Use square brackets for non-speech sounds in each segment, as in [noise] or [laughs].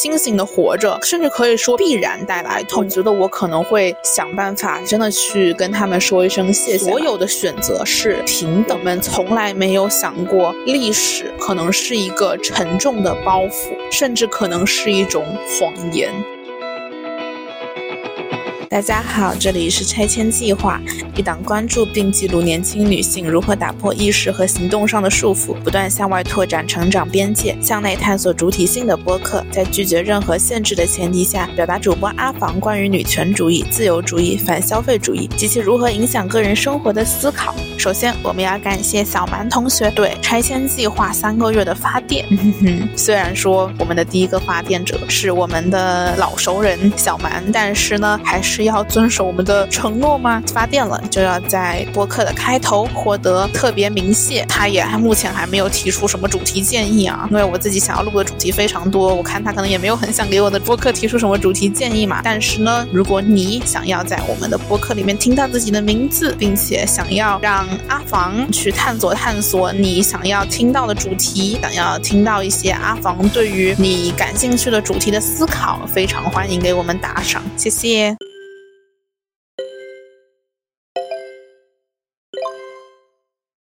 清醒的活着，甚至可以说必然带来痛。我觉得我可能会想办法，真的去跟他们说一声谢谢。所有的选择是平等，我们从来没有想过历史可能是一个沉重的包袱，甚至可能是一种谎言。大家好，这里是拆迁计划，一档关注并记录年轻女性如何打破意识和行动上的束缚，不断向外拓展成长边界，向内探索主体性的播客。在拒绝任何限制的前提下，表达主播阿房关于女权主义、自由主义、反消费主义及其如何影响个人生活的思考。首先，我们要感谢小蛮同学对拆迁计划三个月的发电。[laughs] 虽然说我们的第一个发电者是我们的老熟人小蛮，但是呢，还是要遵守我们的承诺吗？发电了就要在播客的开头获得特别鸣谢。他也还目前还没有提出什么主题建议啊，因为我自己想要录的主题非常多，我看他可能也没有很想给我的播客提出什么主题建议嘛。但是呢，如果你想要在我们的播客里面听到自己的名字，并且想要让阿房去探索探索你想要听到的主题，想要听到一些阿房对于你感兴趣的主题的思考，非常欢迎给我们打赏，谢谢。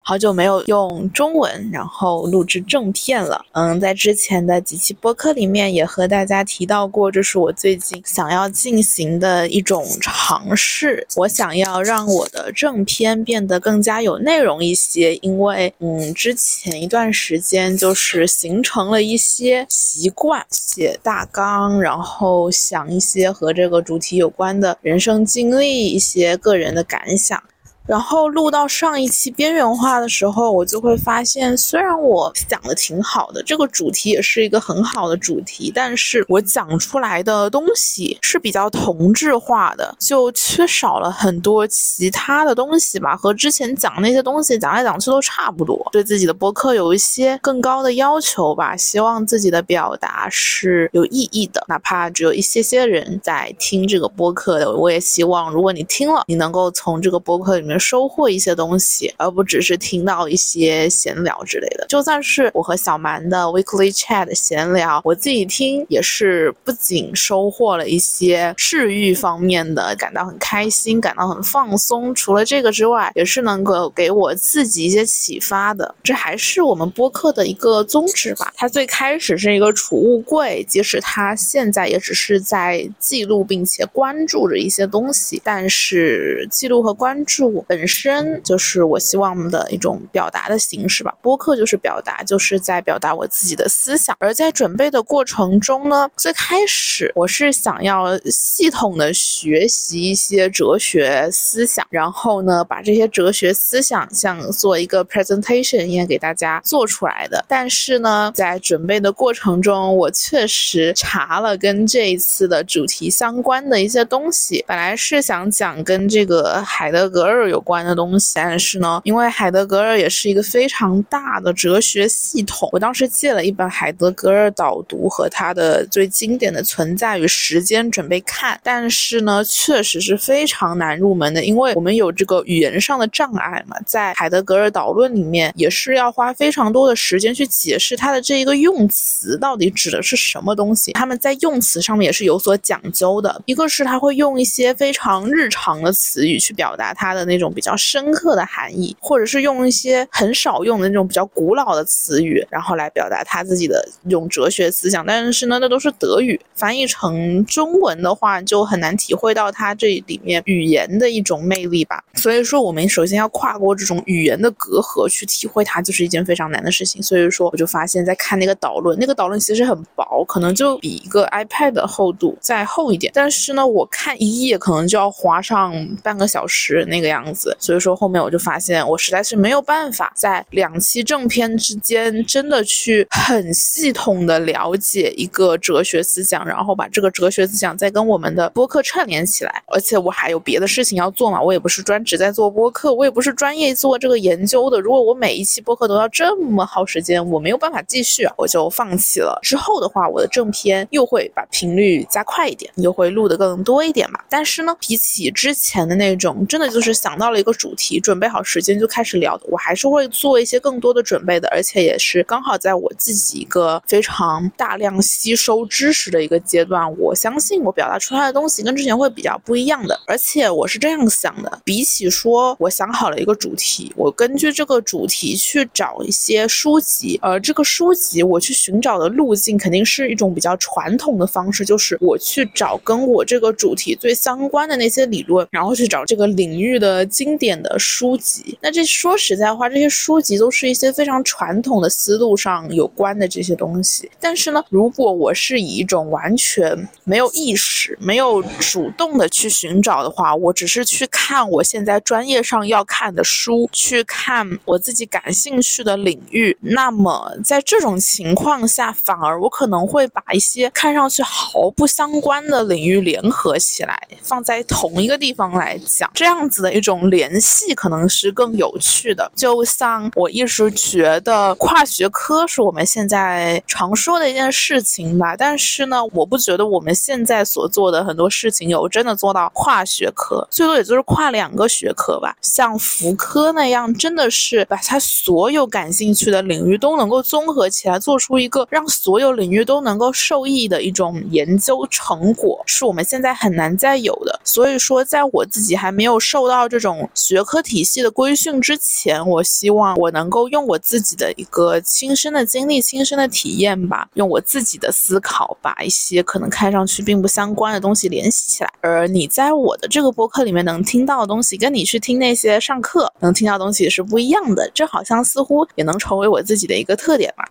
好久没有用中文，然后录制正片了。嗯，在之前的几期播客里面也和大家提到过，这是我最近想要进行的一种尝试。我想要让我的正片变得更加有内容一些，因为嗯，之前一段时间就是形成了一些习惯，写大纲，然后想一些和这个主题有关的人生经历，一些个人的感想。然后录到上一期边缘化的时候，我就会发现，虽然我讲的挺好的，这个主题也是一个很好的主题，但是我讲出来的东西是比较同质化的，就缺少了很多其他的东西吧。和之前讲那些东西讲来讲去都差不多。对自己的播客有一些更高的要求吧，希望自己的表达是有意义的，哪怕只有一些些人在听这个播客的，我也希望如果你听了，你能够从这个播客里面。收获一些东西，而不只是听到一些闲聊之类的。就算是我和小蛮的 weekly chat 闲聊，我自己听也是不仅收获了一些治愈方面的，感到很开心，感到很放松。除了这个之外，也是能够给我自己一些启发的。这还是我们播客的一个宗旨吧。它最开始是一个储物柜，即使它现在也只是在记录并且关注着一些东西，但是记录和关注。本身就是我希望的一种表达的形式吧。播客就是表达，就是在表达我自己的思想。而在准备的过程中呢，最开始我是想要系统的学习一些哲学思想，然后呢，把这些哲学思想像做一个 presentation 一样给大家做出来的。但是呢，在准备的过程中，我确实查了跟这一次的主题相关的一些东西。本来是想讲跟这个海德格尔。有关的东西，但是呢，因为海德格尔也是一个非常大的哲学系统，我当时借了一本海德格尔导读和他的最经典的《存在与时间》准备看，但是呢，确实是非常难入门的，因为我们有这个语言上的障碍嘛，在海德格尔导论里面也是要花非常多的时间去解释他的这一个用词到底指的是什么东西，他们在用词上面也是有所讲究的，一个是他会用一些非常日常的词语去表达他的那种。种比较深刻的含义，或者是用一些很少用的那种比较古老的词语，然后来表达他自己的一种哲学思想。但是呢，那都是德语，翻译成中文的话，就很难体会到它这里面语言的一种魅力吧。所以说，我们首先要跨过这种语言的隔阂去体会它，就是一件非常难的事情。所以说，我就发现，在看那个导论，那个导论其实很薄，可能就比一个 iPad 的厚度再厚一点。但是呢，我看一页可能就要花上半个小时那个样子。所以说后面我就发现，我实在是没有办法在两期正片之间真的去很系统的了解一个哲学思想，然后把这个哲学思想再跟我们的播客串联起来。而且我还有别的事情要做嘛，我也不是专职在做播客，我也不是专业做这个研究的。如果我每一期播客都要这么耗时间，我没有办法继续，我就放弃了。之后的话，我的正片又会把频率加快一点，又会录的更多一点嘛。但是呢，比起之前的那种，真的就是想到。到了一个主题，准备好时间就开始聊，我还是会做一些更多的准备的，而且也是刚好在我自己一个非常大量吸收知识的一个阶段，我相信我表达出来的东西跟之前会比较不一样的，而且我是这样想的，比起说我想好了一个主题，我根据这个主题去找一些书籍，而这个书籍我去寻找的路径肯定是一种比较传统的方式，就是我去找跟我这个主题最相关的那些理论，然后去找这个领域的经典的书籍。那这说实在话，这些书籍都是一些非常传统的思路上有关的这些东西。但是呢，如果我是以一种完全没有意识、没有主动的去寻找的话，我只是去看我现在专业上要看的书，去看我自己感兴趣的领域。那么在这种情况下，反而我可能会把一些看上去毫不相关的领域联合起来，放在同一个地方来讲，这样子的一种联系可能是更有趣的。就像我一直觉得跨学科是我们现在常说的一件事情吧，但是呢，我不觉得我们现在所做的很多事情有真的做到跨学科，最多也就是跨两个学科吧。像福科那样，真的是把他所有感兴趣的领域都能够综合起来，做出一个让所有领域都能够受益的一种研究成果，是我们现在很难再有的。所以说，在我自己还没有受到这这种学科体系的规训之前，我希望我能够用我自己的一个亲身的经历、亲身的体验吧，用我自己的思考，把一些可能看上去并不相关的东西联系起来。而你在我的这个播客里面能听到的东西，跟你去听那些上课能听到东西是不一样的。这好像似乎也能成为我自己的一个特点吧。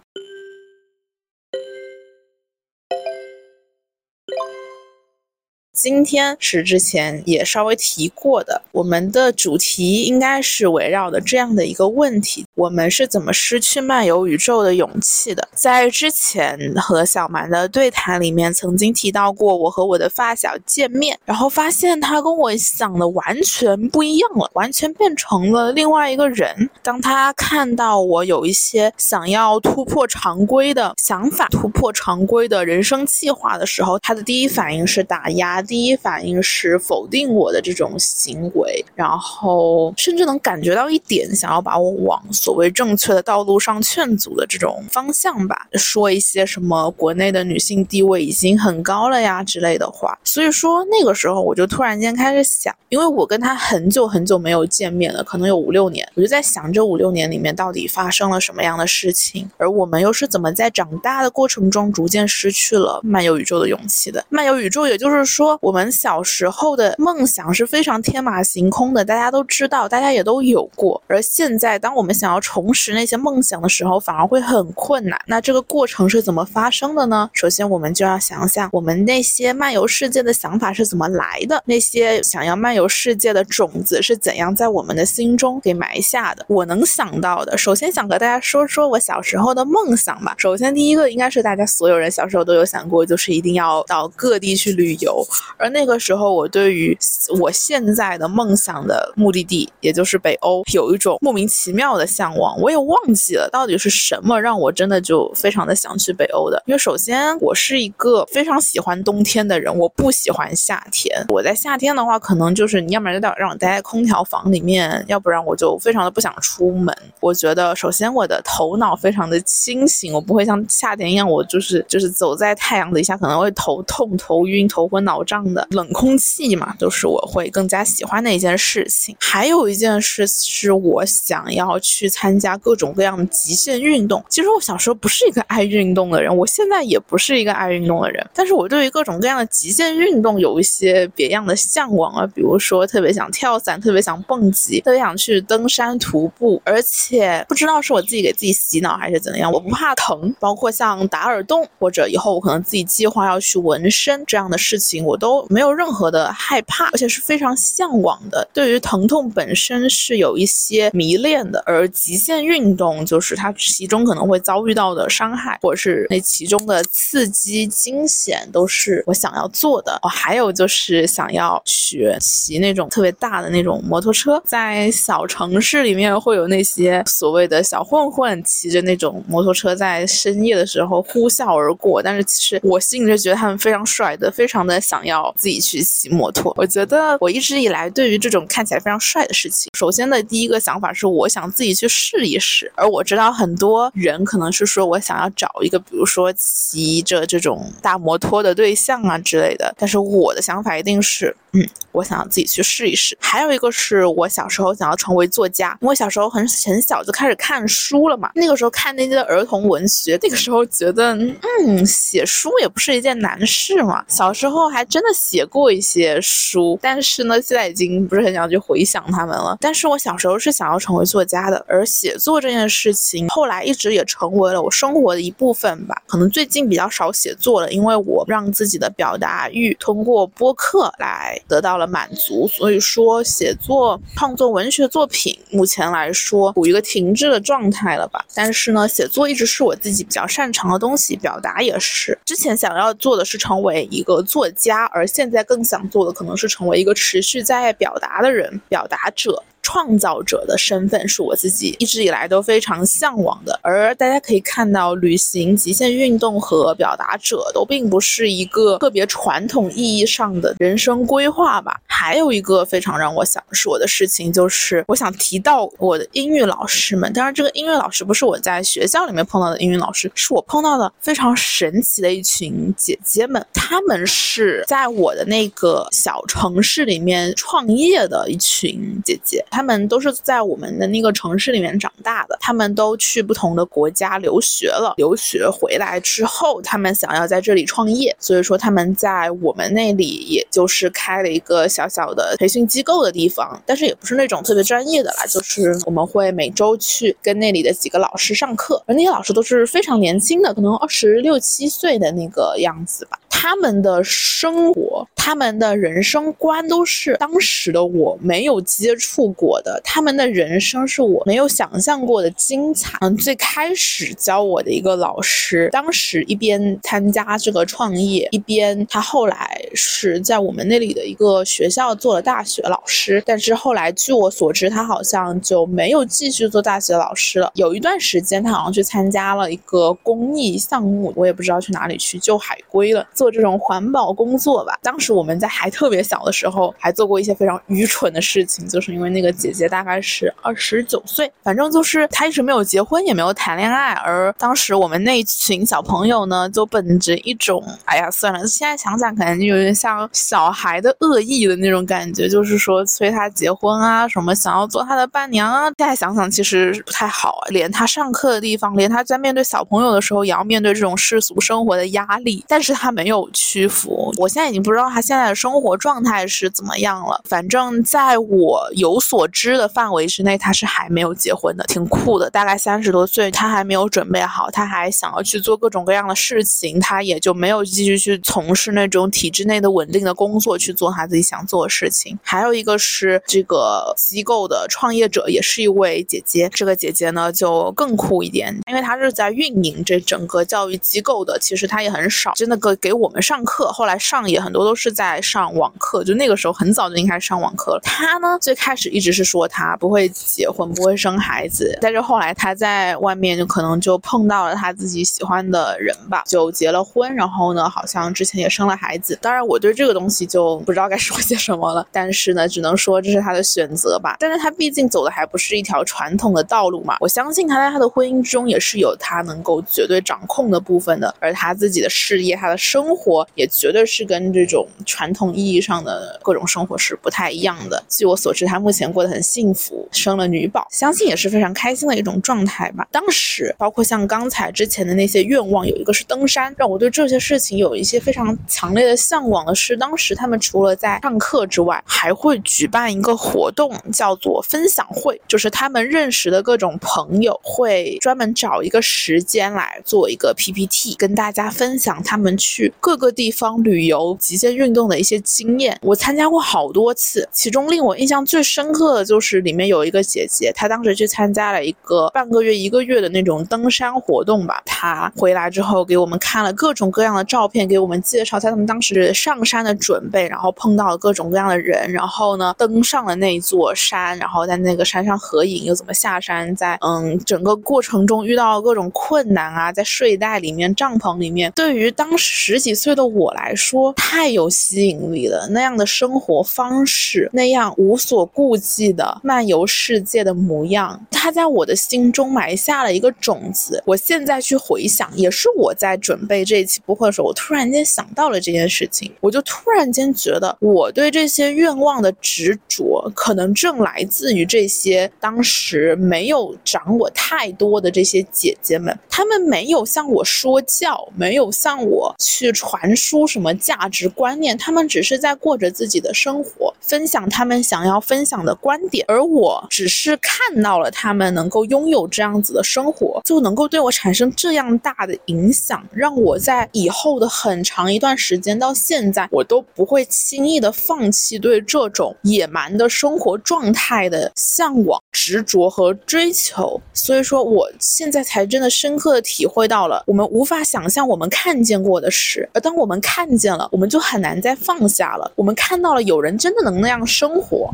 今天是之前也稍微提过的，我们的主题应该是围绕的这样的一个问题：我们是怎么失去漫游宇宙的勇气的？在之前和小蛮的对谈里面，曾经提到过，我和我的发小见面，然后发现他跟我想的完全不一样了，完全变成了另外一个人。当他看到我有一些想要突破常规的想法、突破常规的人生计划的时候，他的第一反应是打压。第一反应是否定我的这种行为，然后甚至能感觉到一点想要把我往所谓正确的道路上劝阻的这种方向吧，说一些什么国内的女性地位已经很高了呀之类的话。所以说那个时候我就突然间开始想，因为我跟他很久很久没有见面了，可能有五六年，我就在想这五六年里面到底发生了什么样的事情，而我们又是怎么在长大的过程中逐渐失去了漫游宇宙的勇气的？漫游宇宙，也就是说。我们小时候的梦想是非常天马行空的，大家都知道，大家也都有过。而现在，当我们想要重拾那些梦想的时候，反而会很困难。那这个过程是怎么发生的呢？首先，我们就要想想我们那些漫游世界的想法是怎么来的，那些想要漫游世界的种子是怎样在我们的心中给埋下的。我能想到的，首先想和大家说说我小时候的梦想吧。首先，第一个应该是大家所有人小时候都有想过，就是一定要到各地去旅游。而那个时候，我对于我现在的梦想的目的地，也就是北欧，有一种莫名其妙的向往。我也忘记了到底是什么让我真的就非常的想去北欧的。因为首先，我是一个非常喜欢冬天的人，我不喜欢夏天。我在夏天的话，可能就是你要不然就让我待在空调房里面，要不然我就非常的不想出门。我觉得，首先我的头脑非常的清醒，我不会像夏天一样，我就是就是走在太阳底下可能会头痛、头晕、头昏脑胀。的冷空气嘛，就是我会更加喜欢的一件事情。还有一件事是我想要去参加各种各样的极限运动。其实我小时候不是一个爱运动的人，我现在也不是一个爱运动的人。但是我对于各种各样的极限运动有一些别样的向往啊，比如说特别想跳伞，特别想蹦极，特别想去登山徒步。而且不知道是我自己给自己洗脑还是怎样，我不怕疼。包括像打耳洞，或者以后我可能自己计划要去纹身这样的事情，我都。没有任何的害怕，而且是非常向往的。对于疼痛本身是有一些迷恋的，而极限运动就是它其中可能会遭遇到的伤害，或者是那其中的刺激惊险，都是我想要做的。哦，还有就是想要学骑那种特别大的那种摩托车，在小城市里面会有那些所谓的小混混骑着那种摩托车在深夜的时候呼啸而过，但是其实我心里就觉得他们非常帅的，非常的想要。要自己去骑摩托。我觉得我一直以来对于这种看起来非常帅的事情，首先的第一个想法是我想自己去试一试。而我知道很多人可能是说我想要找一个，比如说骑着这种大摩托的对象啊之类的。但是我的想法一定是，嗯，我想要自己去试一试。还有一个是我小时候想要成为作家，因为小时候很很小就开始看书了嘛。那个时候看那些儿童文学，那个时候觉得，嗯，写书也不是一件难事嘛。小时候还真真的写过一些书，但是呢，现在已经不是很想去回想他们了。但是我小时候是想要成为作家的，而写作这件事情后来一直也成为了我生活的一部分吧。可能最近比较少写作了，因为我让自己的表达欲通过播客来得到了满足，所以说写作、创作文学作品目前来说处于一个停滞的状态了吧。但是呢，写作一直是我自己比较擅长的东西，表达也是。之前想要做的是成为一个作家，而现在更想做的可能是成为一个持续在表达的人，表达者。创造者的身份是我自己一直以来都非常向往的，而大家可以看到，旅行、极限运动和表达者都并不是一个特别传统意义上的人生规划吧。还有一个非常让我想说的事情，就是我想提到我的英语老师们。当然，这个音乐老师不是我在学校里面碰到的英语老师，是我碰到的非常神奇的一群姐姐们。她们是在我的那个小城市里面创业的一群姐姐。他们都是在我们的那个城市里面长大的，他们都去不同的国家留学了。留学回来之后，他们想要在这里创业，所以说他们在我们那里也就是开了一个小小的培训机构的地方，但是也不是那种特别专业的啦，就是我们会每周去跟那里的几个老师上课，而那些老师都是非常年轻的，可能二十六七岁的那个样子吧。他们的生活，他们的人生观都是当时的我没有接触过的，他们的人生是我没有想象过的精彩。嗯，最开始教我的一个老师，当时一边参加这个创业，一边他后来是在我们那里的一个学校做了大学老师，但是后来据我所知，他好像就没有继续做大学老师了。有一段时间，他好像去参加了一个公益项目，我也不知道去哪里去救海龟了，做。这种环保工作吧，当时我们在还特别小的时候，还做过一些非常愚蠢的事情，就是因为那个姐姐大概是二十九岁，反正就是她一直没有结婚，也没有谈恋爱，而当时我们那群小朋友呢，就本着一种，哎呀，算了，现在想想可能就有点像小孩的恶意的那种感觉，就是说催她结婚啊，什么想要做她的伴娘啊，现在想想其实不太好，连她上课的地方，连她在面对小朋友的时候，也要面对这种世俗生活的压力，但是她没有。屈服，我现在已经不知道他现在的生活状态是怎么样了。反正在我有所知的范围之内，他是还没有结婚的，挺酷的。大概三十多岁，他还没有准备好，他还想要去做各种各样的事情，他也就没有继续去从事那种体制内的稳定的工作，去做他自己想做的事情。还有一个是这个机构的创业者，也是一位姐姐。这个姐姐呢就更酷一点，因为她是在运营这整个教育机构的，其实她也很少真的给给我们。上课后来上也很多都是在上网课，就那个时候很早就应该上网课了。他呢最开始一直是说他不会结婚，不会生孩子，但是后来他在外面就可能就碰到了他自己喜欢的人吧，就结了婚，然后呢好像之前也生了孩子。当然我对这个东西就不知道该说些什么了，但是呢只能说这是他的选择吧。但是他毕竟走的还不是一条传统的道路嘛，我相信他在他的婚姻中也是有他能够绝对掌控的部分的，而他自己的事业，他的生生活。也绝对是跟这种传统意义上的各种生活是不太一样的。据我所知，他目前过得很幸福，生了女宝，相信也是非常开心的一种状态吧。当时，包括像刚才之前的那些愿望，有一个是登山，让我对这些事情有一些非常强烈的向往的是，当时他们除了在上课之外，还会举办一个活动，叫做分享会，就是他们认识的各种朋友会专门找一个时间来做一个 PPT，跟大家分享他们去各。个地方旅游、极限运动的一些经验，我参加过好多次。其中令我印象最深刻的就是里面有一个姐姐，她当时去参加了一个半个月、一个月的那种登山活动吧。她回来之后给我们看了各种各样的照片，给我们介绍他们当时上山的准备，然后碰到了各种各样的人，然后呢登上了那座山，然后在那个山上合影，又怎么下山，在嗯整个过程中遇到了各种困难啊，在睡袋里面、帐篷里面，对于当时十几。几岁的我来说太有吸引力了，那样的生活方式，那样无所顾忌的漫游世界的模样，它在我的心中埋下了一个种子。我现在去回想，也是我在准备这一期播客的时候，我突然间想到了这件事情，我就突然间觉得，我对这些愿望的执着，可能正来自于这些当时没有长我太多的这些姐姐们，她们没有向我说教，没有向我去传输什么价值观念，他们只是在过着自己的生活，分享他们想要分享的观点，而我只是看到了他们能够拥有这样子的生活，就能够对我产生这样大的影响，让我在以后的很长一段时间到现在，我都不会轻易的放弃对这种野蛮的生活状态的向往、执着和追求。所以说，我现在才真的深刻的体会到了，我们无法想象我们看见过的事，而当我们看见了，我们就很难再放下了。我们看到了有人真的能那样生活。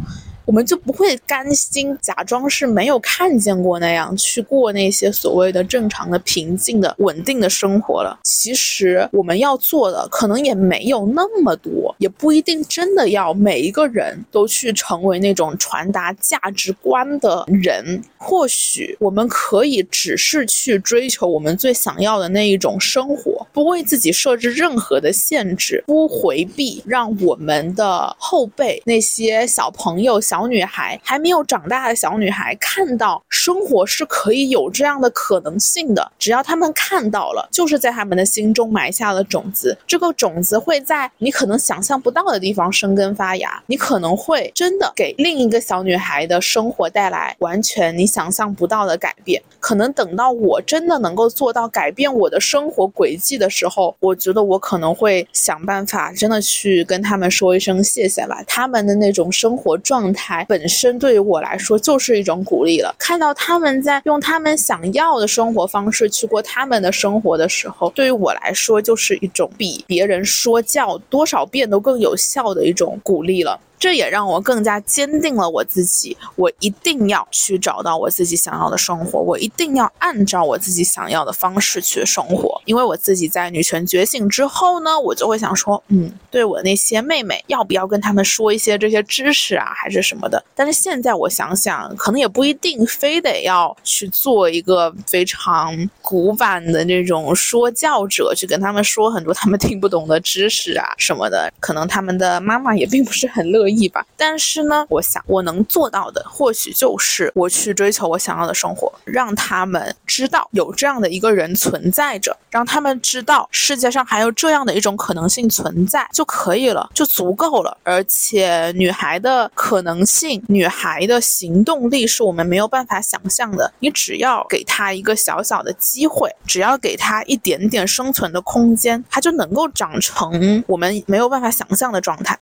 我们就不会甘心假装是没有看见过那样去过那些所谓的正常的、平静的、稳定的生活了。其实我们要做的可能也没有那么多，也不一定真的要每一个人都去成为那种传达价值观的人。或许我们可以只是去追求我们最想要的那一种生活，不为自己设置任何的限制，不回避，让我们的后辈那些小朋友小。小女孩还没有长大的小女孩看到生活是可以有这样的可能性的，只要他们看到了，就是在他们的心中埋下了种子。这个种子会在你可能想象不到的地方生根发芽，你可能会真的给另一个小女孩的生活带来完全你想象不到的改变。可能等到我真的能够做到改变我的生活轨迹的时候，我觉得我可能会想办法真的去跟他们说一声谢谢吧。他们的那种生活状态。本身对于我来说就是一种鼓励了。看到他们在用他们想要的生活方式去过他们的生活的时候，对于我来说就是一种比别人说教多少遍都更有效的一种鼓励了。这也让我更加坚定了我自己，我一定要去找到我自己想要的生活，我一定要按照我自己想要的方式去生活。因为我自己在女权觉醒之后呢，我就会想说，嗯，对我那些妹妹，要不要跟他们说一些这些知识啊，还是什么的？但是现在我想想，可能也不一定非得要去做一个非常古板的那种说教者，去跟他们说很多他们听不懂的知识啊什么的。可能他们的妈妈也并不是很乐。意吧，但是呢，我想我能做到的，或许就是我去追求我想要的生活，让他们知道有这样的一个人存在着，让他们知道世界上还有这样的一种可能性存在就可以了，就足够了。而且，女孩的可能性，女孩的行动力是我们没有办法想象的。你只要给她一个小小的机会，只要给她一点点生存的空间，她就能够长成我们没有办法想象的状态。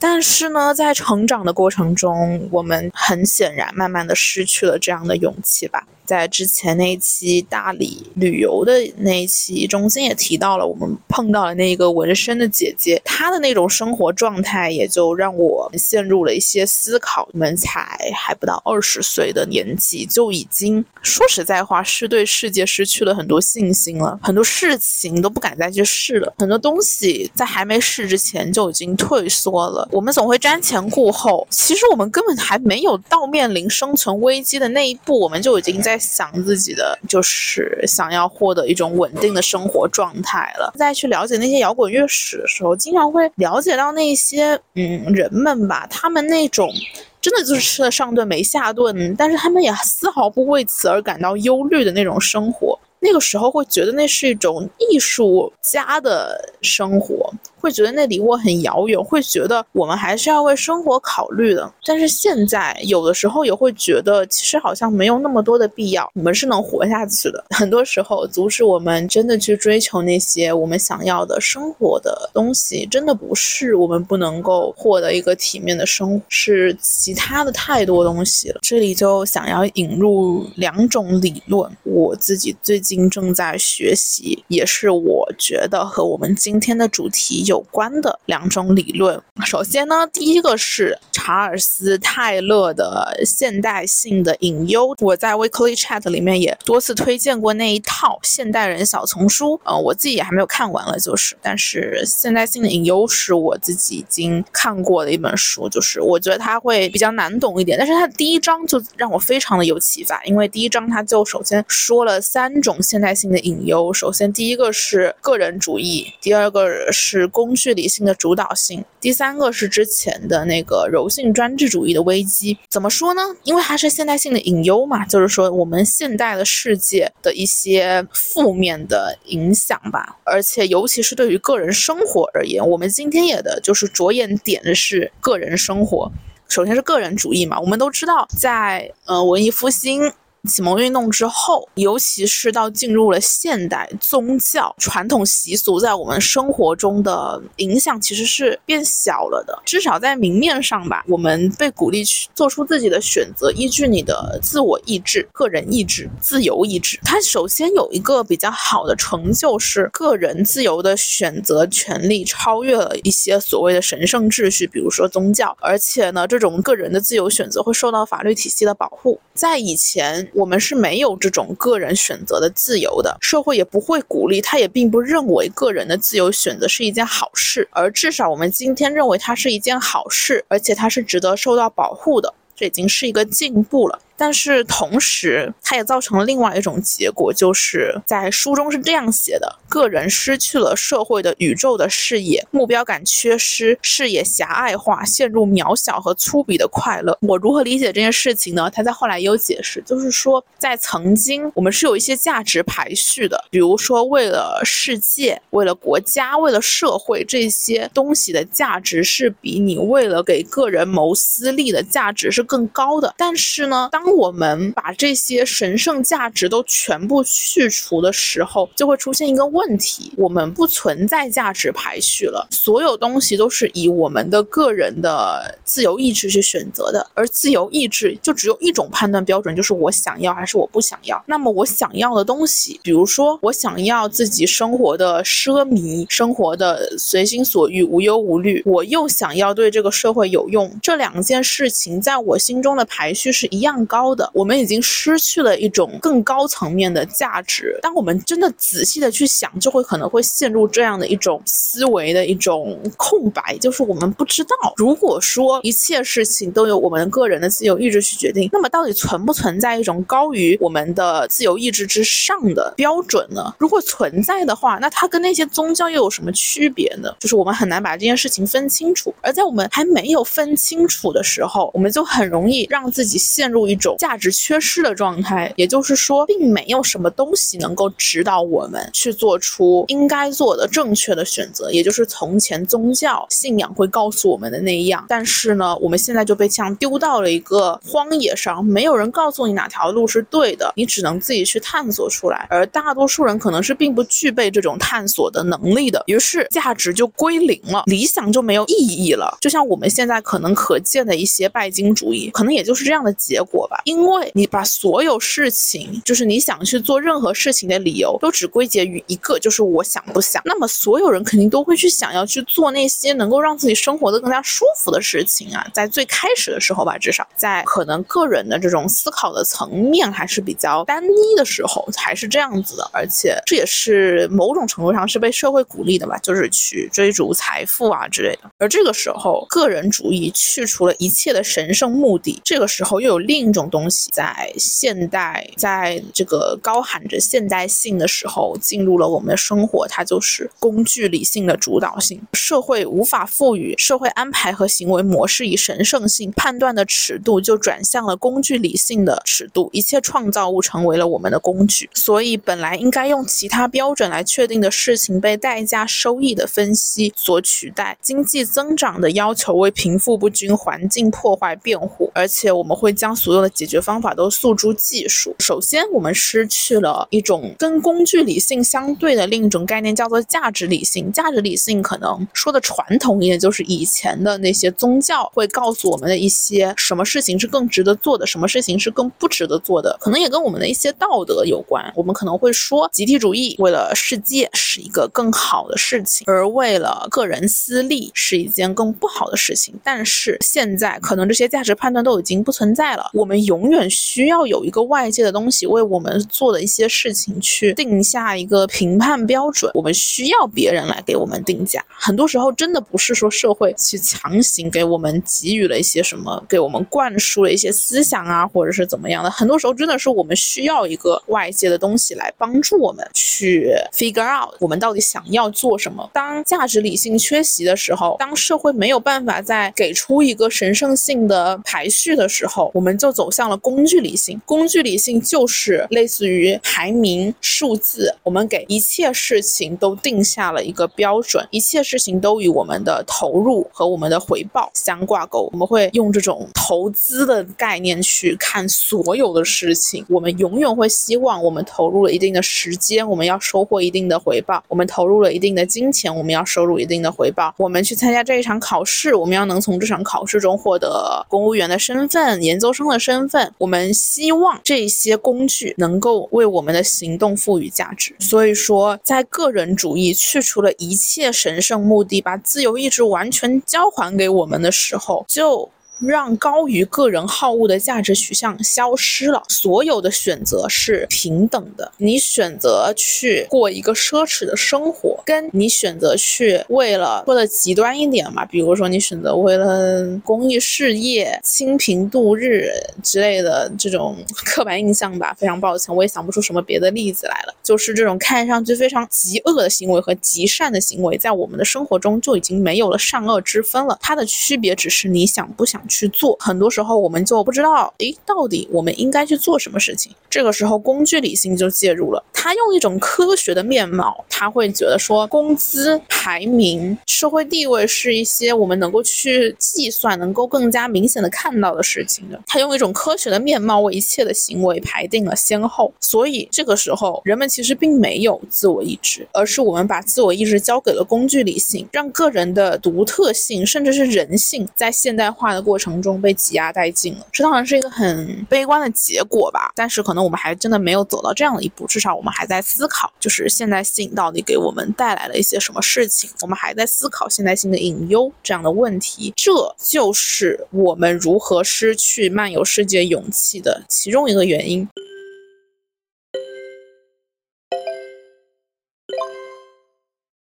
但是呢，在成长的过程中，我们很显然慢慢的失去了这样的勇气吧。在之前那一期大理旅游的那一期，中间也提到了我们碰到了那个纹身的姐姐，她的那种生活状态，也就让我陷入了一些思考。我们才还不到二十岁的年纪，就已经说实在话，是对世界失去了很多信心了，很多事情都不敢再去试了，很多东西在还没试之前就已经退缩了。我们总会瞻前顾后，其实我们根本还没有到面临生存危机的那一步，我们就已经在。想自己的就是想要获得一种稳定的生活状态了。再去了解那些摇滚乐史的时候，经常会了解到那些嗯人们吧，他们那种真的就是吃了上顿没下顿，但是他们也丝毫不为此而感到忧虑的那种生活。那个时候会觉得那是一种艺术家的生活。会觉得那离我很遥远，会觉得我们还是要为生活考虑的。但是现在有的时候也会觉得，其实好像没有那么多的必要。我们是能活下去的。[laughs] 很多时候，阻止我们真的去追求那些我们想要的生活的东西，真的不是我们不能够获得一个体面的生活，是其他的太多东西了。这里就想要引入两种理论，我自己最近正在学习，也是我觉得和我们今天的主题。有关的两种理论。首先呢，第一个是查尔斯·泰勒的现代性的隐忧。我在 Weekly Chat 里面也多次推荐过那一套现代人小丛书，呃，我自己也还没有看完了，就是。但是现代性的隐忧是我自己已经看过的一本书，就是我觉得它会比较难懂一点。但是它第一章就让我非常的有启发，因为第一章它就首先说了三种现代性的隐忧。首先第一个是个人主义，第二个是工具理性的主导性，第三个是之前的那个柔性专制主义的危机。怎么说呢？因为它是现代性的隐忧嘛，就是说我们现代的世界的一些负面的影响吧，而且尤其是对于个人生活而言，我们今天也的就是着眼点的是个人生活。首先是个人主义嘛，我们都知道，在呃文艺复兴。启蒙运动之后，尤其是到进入了现代，宗教传统习俗在我们生活中的影响其实是变小了的。至少在明面上吧，我们被鼓励去做出自己的选择，依据你的自我意志、个人意志、自由意志。它首先有一个比较好的成就，是个人自由的选择权利超越了一些所谓的神圣秩序，比如说宗教。而且呢，这种个人的自由选择会受到法律体系的保护。在以前。我们是没有这种个人选择的自由的，社会也不会鼓励，他也并不认为个人的自由选择是一件好事，而至少我们今天认为它是一件好事，而且它是值得受到保护的，这已经是一个进步了。但是同时，它也造成了另外一种结果，就是在书中是这样写的：个人失去了社会的宇宙的视野，目标感缺失，视野狭隘化，陷入渺小和粗鄙的快乐。我如何理解这件事情呢？他在后来也有解释，就是说，在曾经我们是有一些价值排序的，比如说为了世界、为了国家、为了社会这些东西的价值是比你为了给个人谋私利的价值是更高的。但是呢，当我们把这些神圣价值都全部去除的时候，就会出现一个问题：我们不存在价值排序了，所有东西都是以我们的个人的自由意志去选择的，而自由意志就只有一种判断标准，就是我想要还是我不想要。那么我想要的东西，比如说我想要自己生活的奢靡，生活的随心所欲、无忧无虑，我又想要对这个社会有用，这两件事情在我心中的排序是一样高。高的，我们已经失去了一种更高层面的价值。当我们真的仔细的去想，就会可能会陷入这样的一种思维的一种空白，就是我们不知道，如果说一切事情都由我们个人的自由意志去决定，那么到底存不存在一种高于我们的自由意志之上的标准呢？如果存在的话，那它跟那些宗教又有什么区别呢？就是我们很难把这件事情分清楚。而在我们还没有分清楚的时候，我们就很容易让自己陷入一种。价值缺失的状态，也就是说，并没有什么东西能够指导我们去做出应该做的正确的选择，也就是从前宗教信仰会告诉我们的那样。但是呢，我们现在就被像丢到了一个荒野上，没有人告诉你哪条路是对的，你只能自己去探索出来。而大多数人可能是并不具备这种探索的能力的，于是价值就归零了，理想就没有意义了。就像我们现在可能可见的一些拜金主义，可能也就是这样的结果吧。因为你把所有事情，就是你想去做任何事情的理由，都只归结于一个，就是我想不想。那么所有人肯定都会去想要去做那些能够让自己生活的更加舒服的事情啊。在最开始的时候吧，至少在可能个人的这种思考的层面还是比较单一的时候，还是这样子的。而且这也是某种程度上是被社会鼓励的吧，就是去追逐财富啊之类的。而这个时候，个人主义去除了一切的神圣目的，这个时候又有另一种。种东西在现代，在这个高喊着现代性的时候，进入了我们的生活，它就是工具理性的主导性。社会无法赋予社会安排和行为模式以神圣性判断的尺度，就转向了工具理性的尺度。一切创造物成为了我们的工具，所以本来应该用其他标准来确定的事情，被代价收益的分析所取代。经济增长的要求为贫富不均、环境破坏辩护，而且我们会将所有的。解决方法都诉诸技术。首先，我们失去了一种跟工具理性相对的另一种概念，叫做价值理性。价值理性可能说的传统一点，就是以前的那些宗教会告诉我们的一些什么事情是更值得做的，什么事情是更不值得做的，可能也跟我们的一些道德有关。我们可能会说，集体主义为了世界是一个更好的事情，而为了个人私利是一件更不好的事情。但是现在可能这些价值判断都已经不存在了，我们永远需要有一个外界的东西为我们做的一些事情去定下一个评判标准，我们需要别人来给我们定价。很多时候真的不是说社会去强行给我们给予了一些什么，给我们灌输了一些思想啊，或者是怎么样的。很多时候真的是我们需要一个外界的东西来帮助我们去 figure out 我们到底想要做什么。当价值理性缺席的时候，当社会没有办法再给出一个神圣性的排序的时候，我们就走走向了工具理性。工具理性就是类似于排名、数字，我们给一切事情都定下了一个标准，一切事情都与我们的投入和我们的回报相挂钩。我们会用这种投资的概念去看所有的事情。我们永远会希望，我们投入了一定的时间，我们要收获一定的回报；我们投入了一定的金钱，我们要收入一定的回报。我们去参加这一场考试，我们要能从这场考试中获得公务员的身份、研究生的身份。身份我们希望这些工具能够为我们的行动赋予价值。所以说，在个人主义去除了一切神圣目的，把自由意志完全交还给我们的时候，就。让高于个人好恶的价值取向消失了，所有的选择是平等的。你选择去过一个奢侈的生活，跟你选择去为了说的极端一点嘛，比如说你选择为了公益事业清贫度日之类的这种刻板印象吧。非常抱歉，我也想不出什么别的例子来了。就是这种看上去非常极恶的行为和极善的行为，在我们的生活中就已经没有了善恶之分了。它的区别只是你想不想。去做，很多时候我们就不知道，诶，到底我们应该去做什么事情。这个时候，工具理性就介入了。他用一种科学的面貌，他会觉得说，工资、排名、社会地位是一些我们能够去计算、能够更加明显的看到的事情的。他用一种科学的面貌为一切的行为排定了先后。所以这个时候，人们其实并没有自我意志，而是我们把自我意志交给了工具理性，让个人的独特性，甚至是人性，在现代化的过程中被挤压殆尽了。这当然是一个很悲观的结果吧，但是可能我们还真的没有走到这样的一步，至少我们。还在思考，就是现代性到底给我们带来了一些什么事情？我们还在思考现代性的隐忧这样的问题，这就是我们如何失去漫游世界勇气的其中一个原因。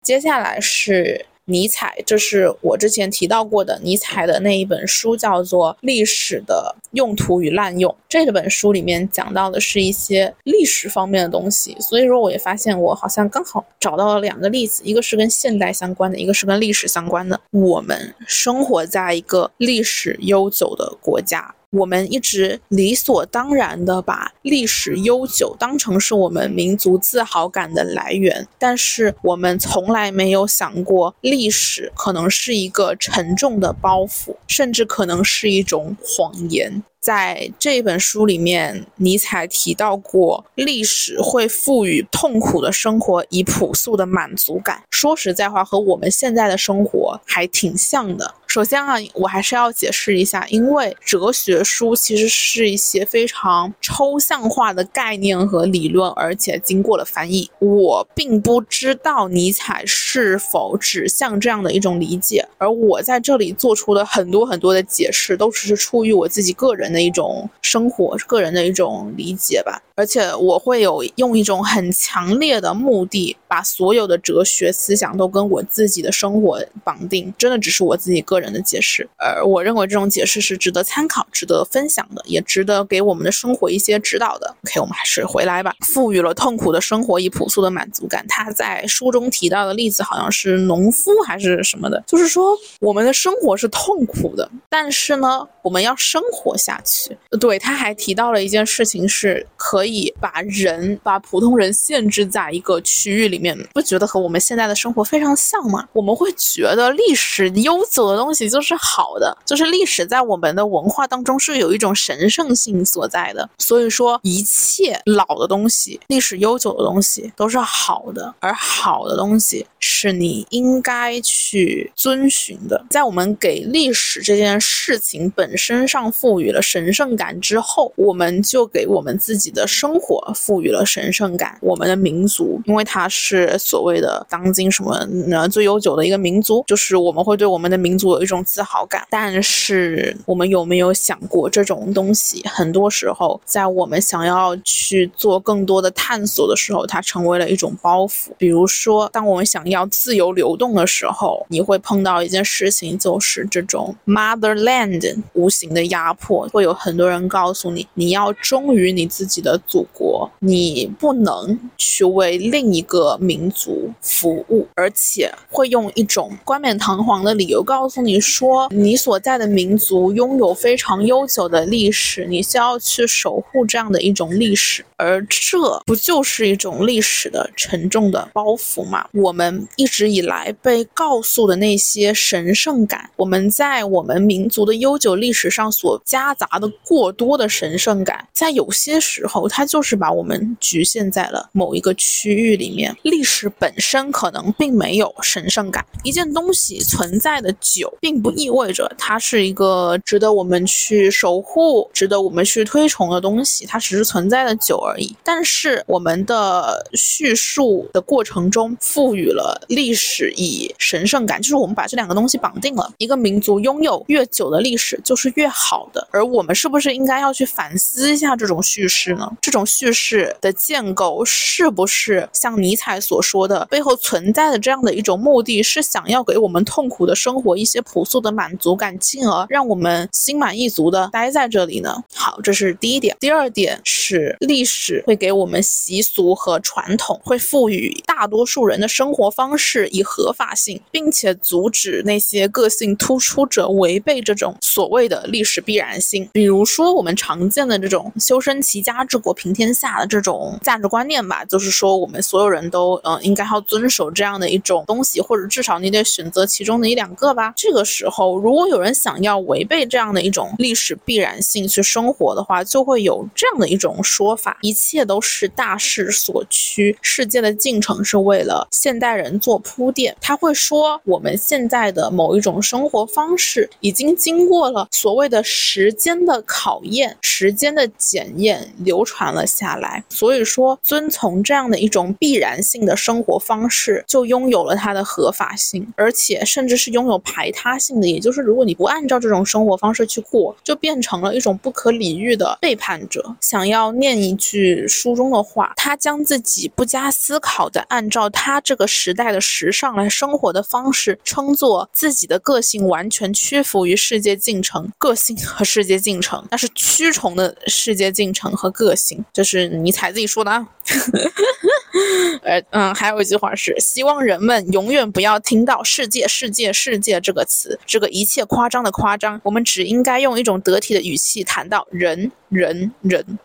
接下来是。尼采，这是我之前提到过的尼采的那一本书，叫做《历史的用途与滥用》。这本书里面讲到的是一些历史方面的东西，所以说我也发现我好像刚好找到了两个例子，一个是跟现代相关的，一个是跟历史相关的。我们生活在一个历史悠久的国家。我们一直理所当然的把历史悠久当成是我们民族自豪感的来源，但是我们从来没有想过，历史可能是一个沉重的包袱，甚至可能是一种谎言。在这本书里面，尼采提到过，历史会赋予痛苦的生活以朴素的满足感。说实在话，和我们现在的生活还挺像的。首先啊，我还是要解释一下，因为哲学书其实是一些非常抽象化的概念和理论，而且经过了翻译。我并不知道尼采是否指向这样的一种理解，而我在这里做出的很多很多的解释，都只是出于我自己个人。的一种生活，个人的一种理解吧。而且我会有用一种很强烈的目的，把所有的哲学思想都跟我自己的生活绑定，真的只是我自己个人的解释。而我认为这种解释是值得参考、值得分享的，也值得给我们的生活一些指导的。OK，我们还是回来吧。赋予了痛苦的生活以朴素的满足感。他在书中提到的例子好像是农夫还是什么的，就是说我们的生活是痛苦的，但是呢，我们要生活下去。对，他还提到了一件事情是可以。可以把人把普通人限制在一个区域里面，不觉得和我们现在的生活非常像吗？我们会觉得历史悠久的东东西就是好的，就是历史在我们的文化当中是有一种神圣性所在的。所以说，一切老的东西、历史悠久的东西都是好的，而好的东西是你应该去遵循的。在我们给历史这件事情本身上赋予了神圣感之后，我们就给我们自己的生活赋予了神圣感。我们的民族，因为它是所谓的当今什么呃最悠久的一个民族，就是我们会对我们的民族有一种自豪感。但是我们有没有想过，这种东西很多时候在我们想要去做更多的探索的时候，它成为了一种包袱。比如说，当我们想要自由流动的时候，你会碰到一件事情，就是这种 motherland 无形的压迫，会有很多人告诉你，你要忠于你自己的祖国，你不能去为另一个民族服务，而且会用一种冠冕堂皇的理由告诉你说，你所在的民族拥有非常悠久的历史，你需要去守护这样的一种历史，而这不就是一种历史的沉重的包袱吗？我们一直以来被告诉的那些神圣感，我们在我们民族的悠久历史上所夹杂的过多的神圣感，在有些时候，它就是把我们局限在了某一个区域里面。历史本身可能并没有神圣感，一件东西存在的久，并不意味着它是一个值得我们去守护、值得我们去推崇的东西，它只是存在的久而已。但是我们的叙述的过程中，赋予了历史以神圣感，就是我们把这两个东西绑定了。一个民族拥有越久的历史，就是越好的。而我们是不是应该要去反思一下这种叙事呢？这种叙事的建构是不是像尼采所说的，背后存在的这样的一种目的是想要给我们痛苦的生活一些朴素的满足感，进而让我们心满意足的待在这里呢？好，这是第一点。第二点是历史会给我们习俗和传统，会赋予大多数人的生活方式以合法性，并且阻止那些个性突出者违背这种所谓的历史必然性。比如说我们常见的这种修身齐家治国平天下的这种价值观念吧，就是说我们所有人都嗯应该要遵守这样的一种东西，或者至少你得选择其中的一两个吧。这个时候，如果有人想要违背这样的一种历史必然性去生活的话，就会有这样的一种说法：一切都是大势所趋，世界的进程是为了现代人做铺垫。他会说，我们现在的某一种生活方式已经经过了所谓的时间的考验、时间的检验，流传了下来。所以说，遵从这样的一种必然性的生活方式，就拥有了它的合法性，而且甚至是拥有排他性的。也就是，如果你不按照这种生活方式去过，就变成了一种不可理喻的背叛者。想要念一句书中的话，他将自己不加思考的按照他这个时代的时尚来生活的方式，称作自己的个性完全屈服于世界进程。个性和世界进程，那是屈从的世界进程和个性，这是尼采自己说的啊。[laughs] 呃嗯，还有一句话是：希望人们永远不要听到“世界、世界、世界”这个词，这个一切夸张的夸张。我们只应该用一种得体的语气谈到“人、人、人”。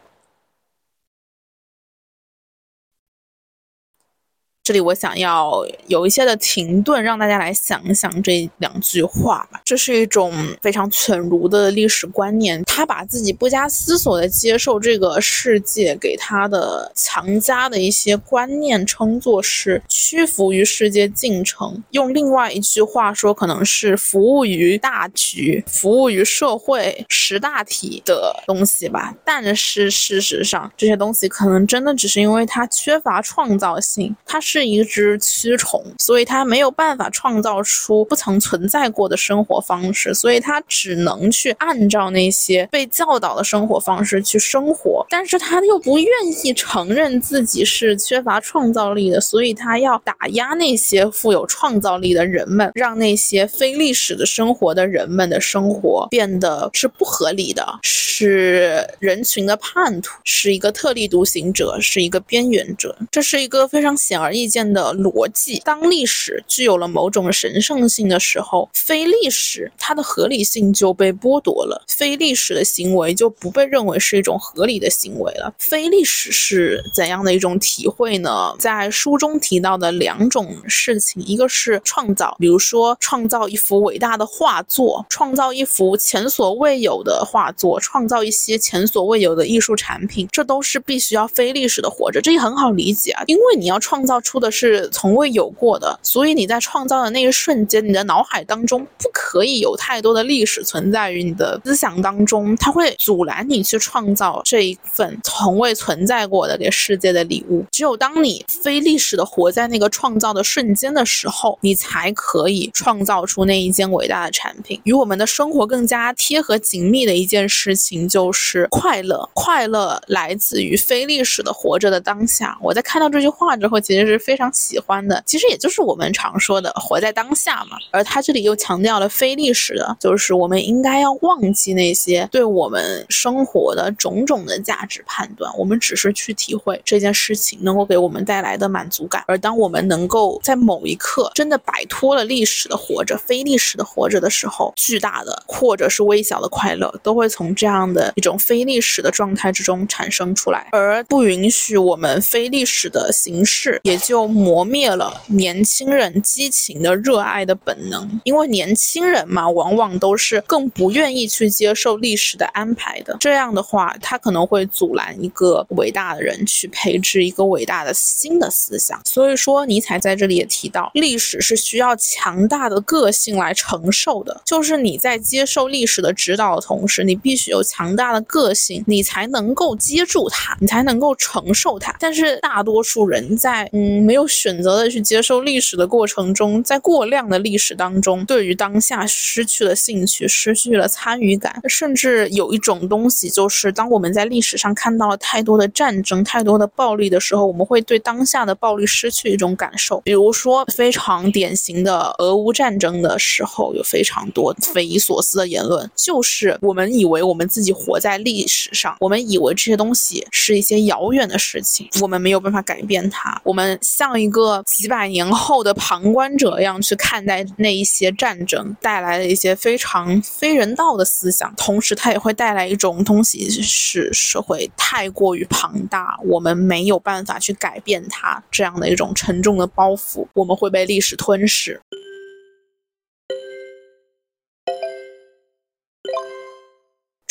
这里我想要有一些的停顿，让大家来想一想这两句话吧。这是一种非常犬儒的历史观念，他把自己不加思索的接受这个世界给他的强加的一些观念，称作是屈服于世界进程。用另外一句话说，可能是服务于大局、服务于社会识大体的东西吧。但是事实上，这些东西可能真的只是因为它缺乏创造性，它是。是一只蛆虫，所以它没有办法创造出不曾存在过的生活方式，所以它只能去按照那些被教导的生活方式去生活。但是他又不愿意承认自己是缺乏创造力的，所以他要打压那些富有创造力的人们，让那些非历史的生活的人们的生活变得是不合理的，是人群的叛徒，是一个特立独行者，是一个边缘者。这是一个非常显而易。意见的逻辑。当历史具有了某种神圣性的时候，非历史它的合理性就被剥夺了，非历史的行为就不被认为是一种合理的行为了。非历史是怎样的一种体会呢？在书中提到的两种事情，一个是创造，比如说创造一幅伟大的画作，创造一幅前所未有的画作，创造一些前所未有的艺术产品，这都是必须要非历史的活着。这也很好理解啊，因为你要创造出出的是从未有过的，所以你在创造的那一瞬间，你的脑海当中不可以有太多的历史存在于你的思想当中，它会阻拦你去创造这一份从未存在过的给世界的礼物。只有当你非历史的活在那个创造的瞬间的时候，你才可以创造出那一件伟大的产品。与我们的生活更加贴合紧密的一件事情就是快乐，快乐来自于非历史的活着的当下。我在看到这句话之后，其实是非常喜欢的。其实也就是我们常说的活在当下嘛。而他这里又强调了非历史的，就是我们应该要忘记那些对我们生活的种种的价值判断，我们只是去体会这件事情能够给我们带来的满足感。而当我们能够在某一刻真的摆脱了历史的活着，非历史的活着的时候，巨大的或者是微小的快乐，都会从这样的一种非历史的状态之中产生出来。而不允许我们非历史的形式，也就就磨灭了年轻人激情的热爱的本能。因为年轻人嘛，往往都是更不愿意去接受历史的安排的。这样的话，他可能会阻拦一个伟大的人去培植一个伟大的新的思想。所以说，尼采在这里也提到，历史是需要强大的个性来承受的。就是你在接受历史的指导的同时，你必须有强大的个性，你才能够接住它，你才能够承受它。但是大多数人在嗯没有选择的去接受历史的过程中，在过量的历史当中，对于当下失去了兴趣，失去了参与感，甚至有一种东西，就是当我们在历史上看到了太多的战争、太多的暴力的时候，我们会对当下的暴力失去一种感受。比如说非常典型的俄乌战争的时候，有非常多匪夷所思的言论，就是我们以为我们自己活在历史上，我们以为这些东西是一些遥远的事情，我们没有办法改变它，我们像一个几百年后的旁观者一样去看待那一些战争，带来的一些非常非人道的思想，同时它也会带来一种东西，是社会太过于庞大，我们没有办法去改变它这样的一种沉重的包袱，我们会被历史吞噬。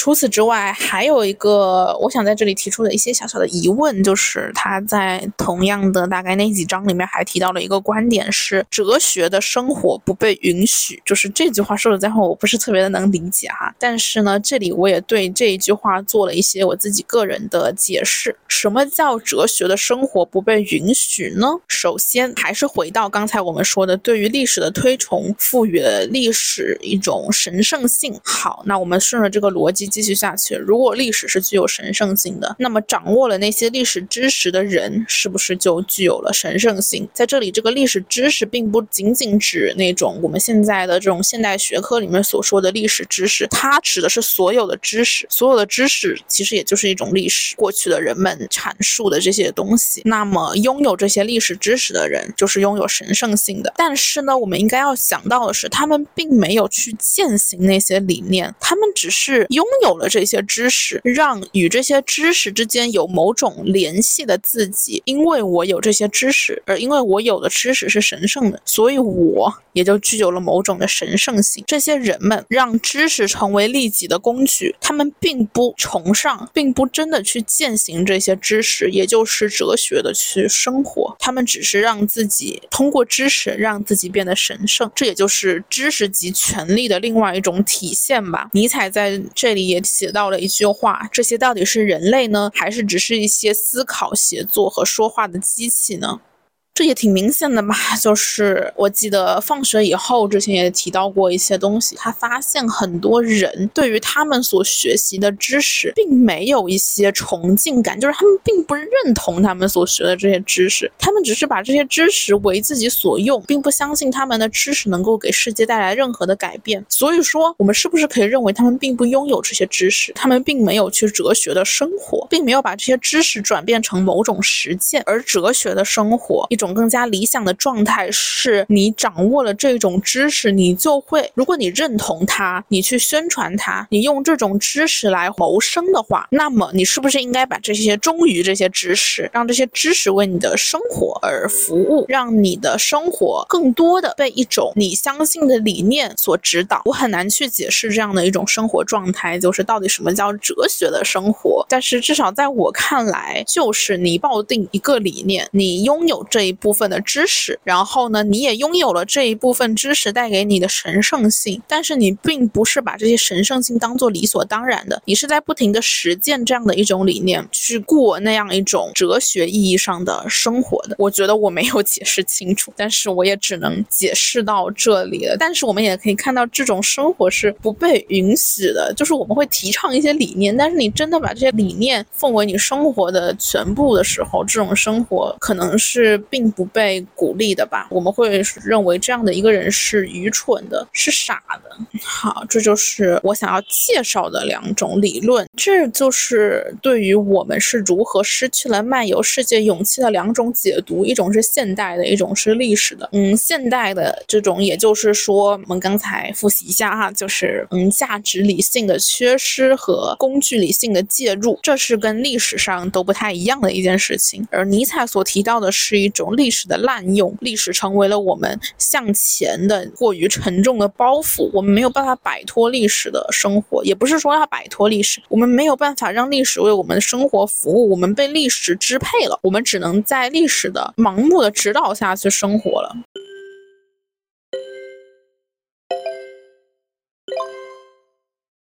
除此之外，还有一个我想在这里提出的一些小小的疑问，就是他在同样的大概那几章里面还提到了一个观点，是哲学的生活不被允许。就是这句话说实，在话我不是特别的能理解哈。但是呢，这里我也对这一句话做了一些我自己个人的解释。什么叫哲学的生活不被允许呢？首先，还是回到刚才我们说的，对于历史的推崇，赋予了历史一种神圣性。好，那我们顺着这个逻辑。继续下去，如果历史是具有神圣性的，那么掌握了那些历史知识的人，是不是就具有了神圣性？在这里，这个历史知识并不仅仅指那种我们现在的这种现代学科里面所说的历史知识，它指的是所有的知识，所有的知识其实也就是一种历史，过去的人们阐述的这些东西。那么，拥有这些历史知识的人，就是拥有神圣性的。但是呢，我们应该要想到的是，他们并没有去践行那些理念，他们只是拥。有了这些知识，让与这些知识之间有某种联系的自己，因为我有这些知识，而因为我有的知识是神圣的，所以我也就具有了某种的神圣性。这些人们让知识成为利己的工具，他们并不崇尚，并不真的去践行这些知识，也就是哲学的去生活。他们只是让自己通过知识让自己变得神圣，这也就是知识及权力的另外一种体现吧。尼采在这里。也写到了一句话：这些到底是人类呢，还是只是一些思考、写作和说话的机器呢？这也挺明显的吧，[laughs] 就是我记得放学以后之前也提到过一些东西，他发现很多人对于他们所学习的知识，并没有一些崇敬感，就是他们并不认同他们所学的这些知识，他们只是把这些知识为自己所用，并不相信他们的知识能够给世界带来任何的改变。所以说，我们是不是可以认为他们并不拥有这些知识，他们并没有去哲学的生活，并没有把这些知识转变成某种实践，而哲学的生活一。种更加理想的状态，是你掌握了这种知识，你就会，如果你认同它，你去宣传它，你用这种知识来谋生的话，那么你是不是应该把这些忠于这些知识，让这些知识为你的生活而服务，让你的生活更多的被一种你相信的理念所指导？我很难去解释这样的一种生活状态，就是到底什么叫哲学的生活。但是至少在我看来，就是你抱定一个理念，你拥有这一部分的知识，然后呢，你也拥有了这一部分知识带给你的神圣性。但是你并不是把这些神圣性当做理所当然的，你是在不停的实践这样的一种理念，去过那样一种哲学意义上的生活的。我觉得我没有解释清楚，[laughs] 但是我也只能解释到这里了。但是我们也可以看到，这种生活是不被允许的，就是我们会提倡一些理念，但是你真的把这些理念奉为你生活的全部的时候，这种生活可能是并并不被鼓励的吧？我们会认为这样的一个人是愚蠢的，是傻的。好，这就是我想要介绍的两种理论，这就是对于我们是如何失去了漫游世界勇气的两种解读，一种是现代的，一种是历史的。嗯，现代的这种，也就是说，我们刚才复习一下哈，就是嗯，价值理性的缺失和工具理性的介入，这是跟历史上都不太一样的一件事情。而尼采所提到的是一种历史的滥用，历史成为了我们向前的过于沉重的包袱，我们没有办法摆脱历史的生活，也不是说要摆脱历史，我们没有办法让历史为我们的生活服务，我们被历史支配了，我们只能在历史的盲目的指导下去生活了。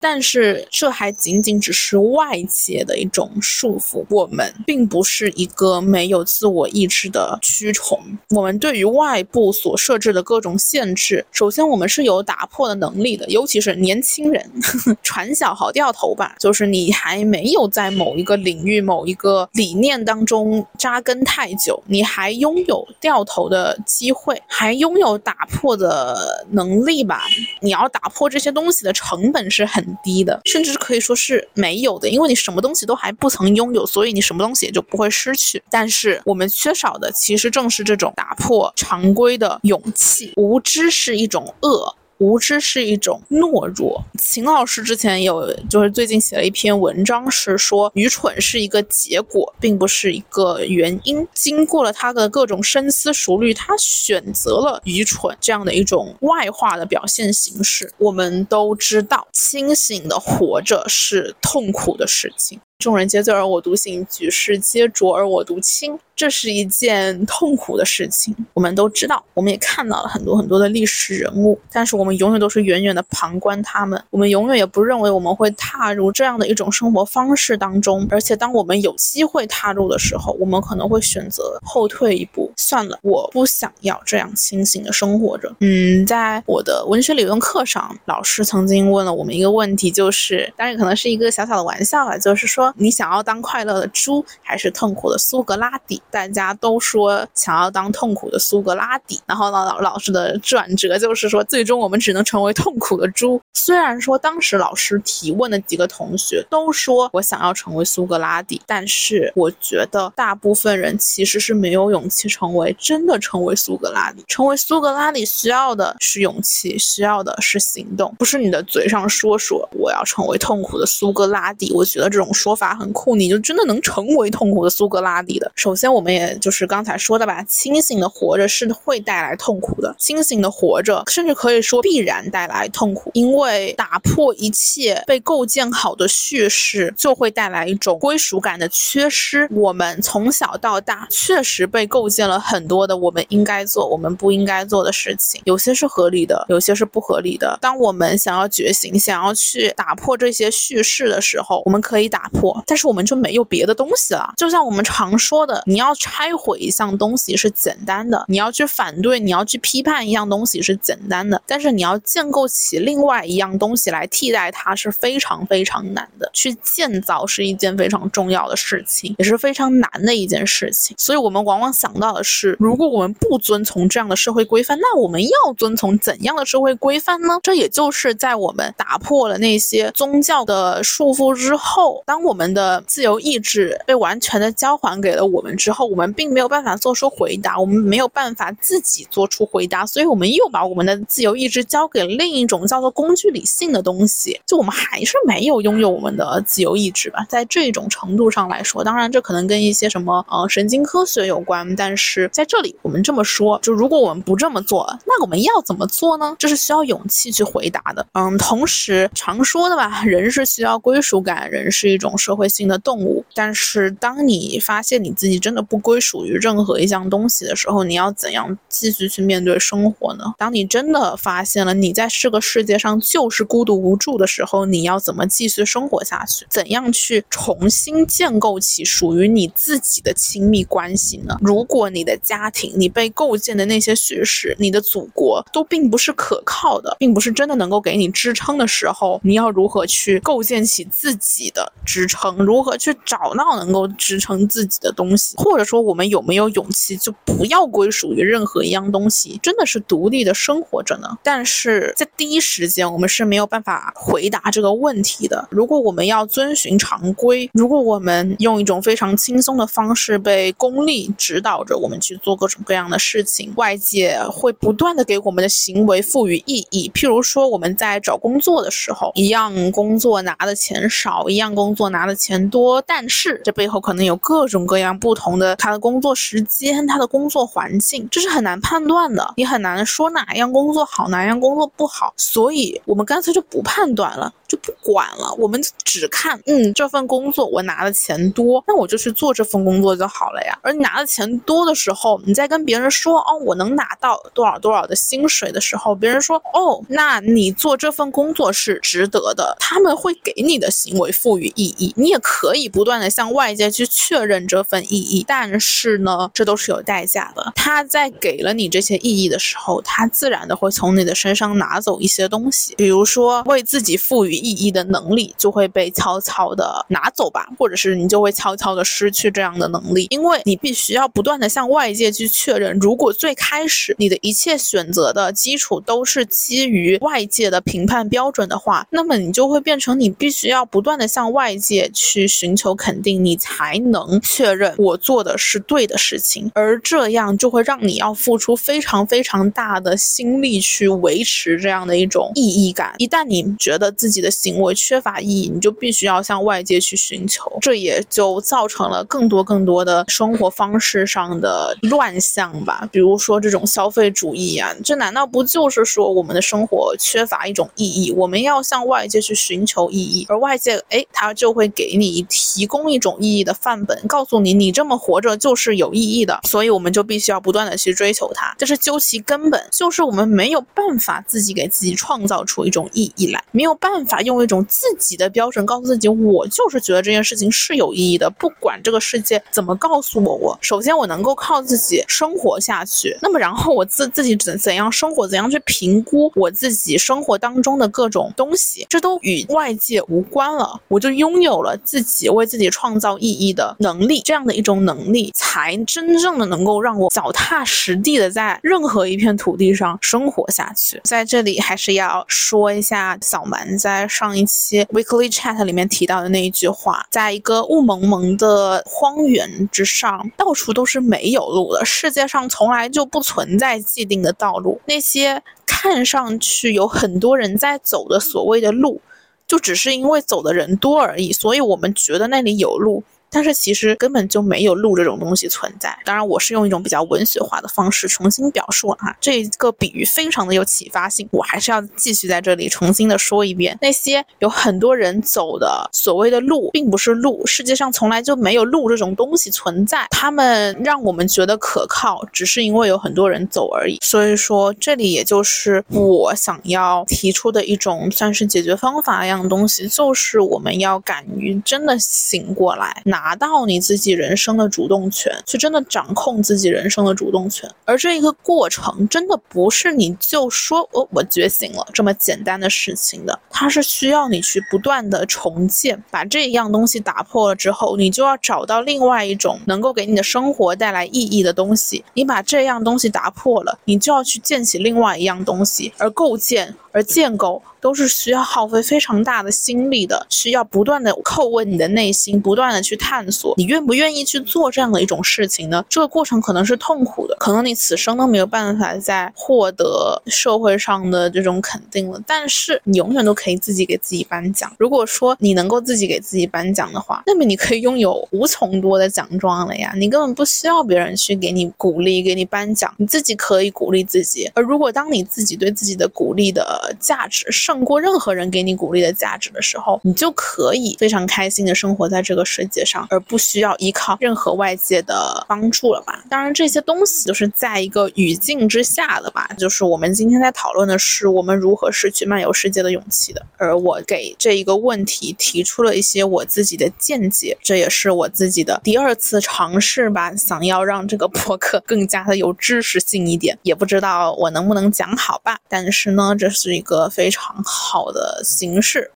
但是这还仅仅只是外界的一种束缚，我们并不是一个没有自我意志的蛆虫。我们对于外部所设置的各种限制，首先我们是有打破的能力的，尤其是年轻人，[laughs] 船小好掉头吧，就是你还没有在某一个领域、某一个理念当中扎根太久，你还拥有掉头的机会，还拥有打破的能力吧。你要打破这些东西的成本是很。低的，甚至可以说是没有的，因为你什么东西都还不曾拥有，所以你什么东西也就不会失去。但是我们缺少的，其实正是这种打破常规的勇气。无知是一种恶。无知是一种懦弱。秦老师之前有，就是最近写了一篇文章，是说愚蠢是一个结果，并不是一个原因。经过了他的各种深思熟虑，他选择了愚蠢这样的一种外化的表现形式。我们都知道，清醒的活着是痛苦的事情。众人皆醉而我独醒，举世皆浊而我独清。这是一件痛苦的事情，我们都知道，我们也看到了很多很多的历史人物，但是我们永远都是远远的旁观他们，我们永远也不认为我们会踏入这样的一种生活方式当中，而且当我们有机会踏入的时候，我们可能会选择后退一步，算了，我不想要这样清醒的生活着。嗯，在我的文学理论课上，老师曾经问了我们一个问题，就是当然可能是一个小小的玩笑啊，就是说你想要当快乐的猪，还是痛苦的苏格拉底？大家都说想要当痛苦的苏格拉底，然后呢，老老师的转折就是说，最终我们只能成为痛苦的猪。[laughs] 虽然说当时老师提问的几个同学都说我想要成为苏格拉底，但是我觉得大部分人其实是没有勇气成为真的成为苏格拉底。成为苏格拉底需要的是勇气，需要的是行动，不是你的嘴上说说我要成为痛苦的苏格拉底。我觉得这种说法很酷，你就真的能成为痛苦的苏格拉底的。首先我。我们也就是刚才说的吧，清醒的活着是会带来痛苦的。清醒的活着，甚至可以说必然带来痛苦，因为打破一切被构建好的叙事，就会带来一种归属感的缺失。我们从小到大确实被构建了很多的我们应该做、我们不应该做的事情，有些是合理的，有些是不合理的。当我们想要觉醒、想要去打破这些叙事的时候，我们可以打破，但是我们就没有别的东西了。就像我们常说的，你要。要拆毁一项东西是简单的，你要去反对，你要去批判一样东西是简单的，但是你要建构起另外一样东西来替代它是非常非常难的。去建造是一件非常重要的事情，也是非常难的一件事情。所以，我们往往想到的是，如果我们不遵从这样的社会规范，那我们要遵从怎样的社会规范呢？这也就是在我们打破了那些宗教的束缚之后，当我们的自由意志被完全的交还给了我们之后。候，我们并没有办法做出回答，我们没有办法自己做出回答，所以我们又把我们的自由意志交给另一种叫做工具理性的东西，就我们还是没有拥有我们的自由意志吧。在这种程度上来说，当然这可能跟一些什么呃神经科学有关，但是在这里我们这么说，就如果我们不这么做，那我们要怎么做呢？这是需要勇气去回答的。嗯，同时常说的吧，人是需要归属感，人是一种社会性的动物。但是当你发现你自己真的不归属于任何一项东西的时候，你要怎样继续去面对生活呢？当你真的发现了你在这个世界上就是孤独无助的时候，你要怎么继续生活下去？怎样去重新建构起属于你自己的亲密关系呢？如果你的家庭、你被构建的那些叙事、你的祖国都并不是可靠的，并不是真的能够给你支撑的时候，你要如何去构建起自己的支撑？如何去找到能够支撑自己的东西？或者说，我们有没有勇气就不要归属于任何一样东西，真的是独立的生活着呢？但是在第一时间，我们是没有办法回答这个问题的。如果我们要遵循常规，如果我们用一种非常轻松的方式被功利指导着我们去做各种各样的事情，外界会不断的给我们的行为赋予意义。譬如说，我们在找工作的时候，一样工作拿的钱少，一样工作拿的钱多，但是这背后可能有各种各样不同的他的工作时间，他的工作环境，这是很难判断的。你很难说哪样工作好，哪样工作不好，所以我们干脆就不判断了。就不管了，我们只看，嗯，这份工作我拿的钱多，那我就去做这份工作就好了呀。而你拿的钱多的时候，你在跟别人说，哦，我能拿到多少多少的薪水的时候，别人说，哦，那你做这份工作是值得的，他们会给你的行为赋予意义。你也可以不断的向外界去确认这份意义，但是呢，这都是有代价的。他在给了你这些意义的时候，他自然的会从你的身上拿走一些东西，比如说为自己赋予。意义的能力就会被悄悄的拿走吧，或者是你就会悄悄的失去这样的能力，因为你必须要不断的向外界去确认。如果最开始你的一切选择的基础都是基于外界的评判标准的话，那么你就会变成你必须要不断的向外界去寻求肯定，你才能确认我做的是对的事情，而这样就会让你要付出非常非常大的心力去维持这样的一种意义感。一旦你觉得自己的行为缺乏意义，你就必须要向外界去寻求，这也就造成了更多更多的生活方式上的乱象吧。比如说这种消费主义啊，这难道不就是说我们的生活缺乏一种意义？我们要向外界去寻求意义，而外界哎，他就会给你提供一种意义的范本，告诉你你这么活着就是有意义的，所以我们就必须要不断的去追求它。这是究其根本，就是我们没有办法自己给自己创造出一种意义来，没有办法。用一种自己的标准告诉自己，我就是觉得这件事情是有意义的，不管这个世界怎么告诉我。我首先我能够靠自己生活下去，那么然后我自自己怎怎样生活，怎样去评估我自己生活当中的各种东西，这都与外界无关了。我就拥有了自己为自己创造意义的能力，这样的一种能力，才真正的能够让我脚踏实地的在任何一片土地上生活下去。在这里还是要说一下，小蛮在。上一期 Weekly Chat 里面提到的那一句话，在一个雾蒙蒙的荒原之上，到处都是没有路的。世界上从来就不存在既定的道路，那些看上去有很多人在走的所谓的路，就只是因为走的人多而已，所以我们觉得那里有路。但是其实根本就没有路这种东西存在。当然，我是用一种比较文学化的方式重新表述了哈，这个比喻非常的有启发性。我还是要继续在这里重新的说一遍，那些有很多人走的所谓的路，并不是路，世界上从来就没有路这种东西存在。他们让我们觉得可靠，只是因为有很多人走而已。所以说，这里也就是我想要提出的一种算是解决方法一样东西，就是我们要敢于真的醒过来，拿。拿到你自己人生的主动权，去真的掌控自己人生的主动权。而这一个过程，真的不是你就说“哦，我觉醒了”这么简单的事情的。它是需要你去不断的重建，把这一样东西打破了之后，你就要找到另外一种能够给你的生活带来意义的东西。你把这样东西打破了，你就要去建起另外一样东西，而构建。而建构都是需要耗费非常大的心力的，需要不断的叩问你的内心，不断的去探。探索，你愿不愿意去做这样的一种事情呢？这个过程可能是痛苦的，可能你此生都没有办法再获得社会上的这种肯定了。但是你永远都可以自己给自己颁奖。如果说你能够自己给自己颁奖的话，那么你可以拥有无穷多的奖状了呀！你根本不需要别人去给你鼓励、给你颁奖，你自己可以鼓励自己。而如果当你自己对自己的鼓励的价值胜过任何人给你鼓励的价值的时候，你就可以非常开心的生活在这个世界上，而不需要依靠任何外界的帮助了吧？当然，这些东西都是在一个语境之下的吧？就是我们今天在讨论的是我们如何失去漫游世界的勇气的。而我给这一个问题提出了一些我自己的见解，这也是我自己的第二次尝试吧，想要让这个博客 [laughs] 更加的有知识性一点，也不知道我能不能讲好吧。但是呢，这是一个非常好的形式。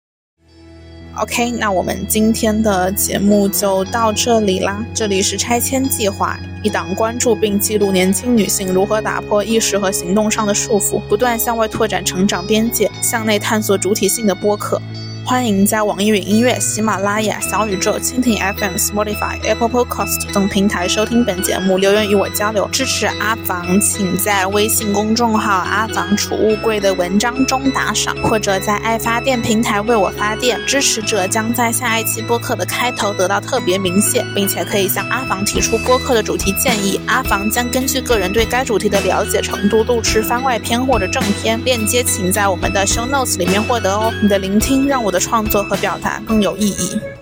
OK，那我们今天的节目就到这里啦。这里是拆迁计划，一档关注并记录年轻女性如何打破意识和行动上的束缚，不断向外拓展成长边界，向内探索主体性的播客。欢迎在网易云音乐、喜马拉雅、小宇宙、蜻蜓 FM、Spotify、Apple Podcast 等平台收听本节目，留言与我交流。支持阿房，请在微信公众号“阿房储物柜”的文章中打赏，或者在爱发电平台为我发电。支持者将在下一期播客的开头得到特别明谢，并且可以向阿房提出播客的主题建议。阿房将根据个人对该主题的了解程度录制番外篇或者正片，链接请在我们的 Show Notes 里面获得哦。你的聆听让我的创作和表达更有意义。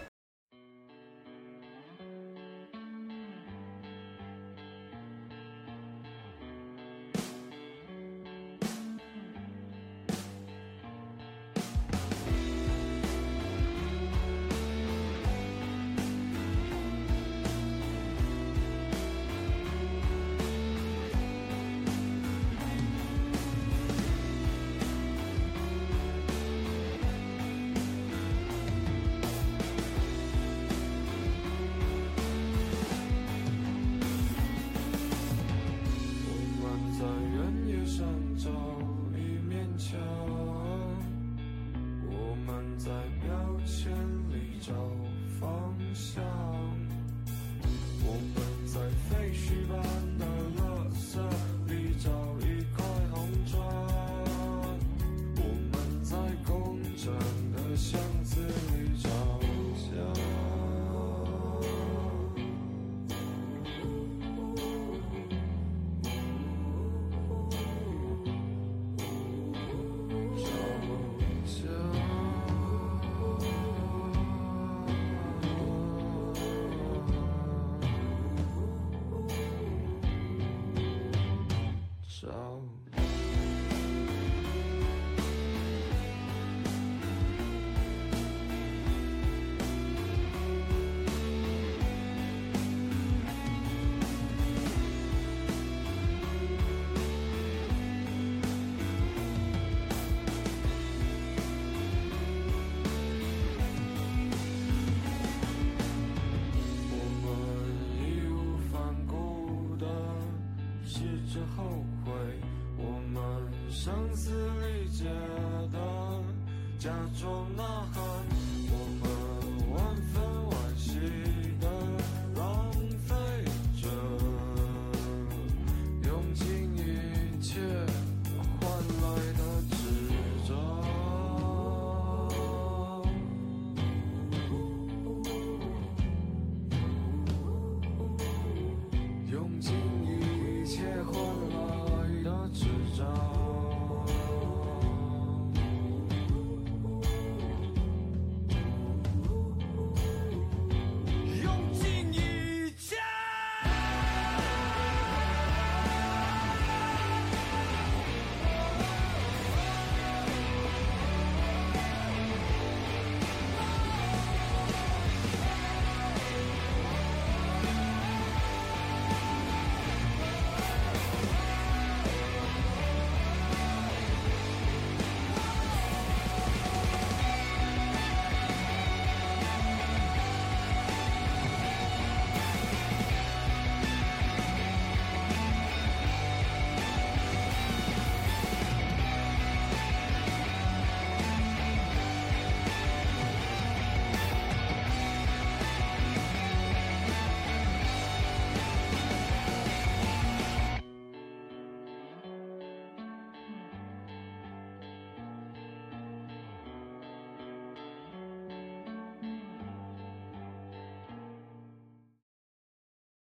声嘶力竭的假装呐喊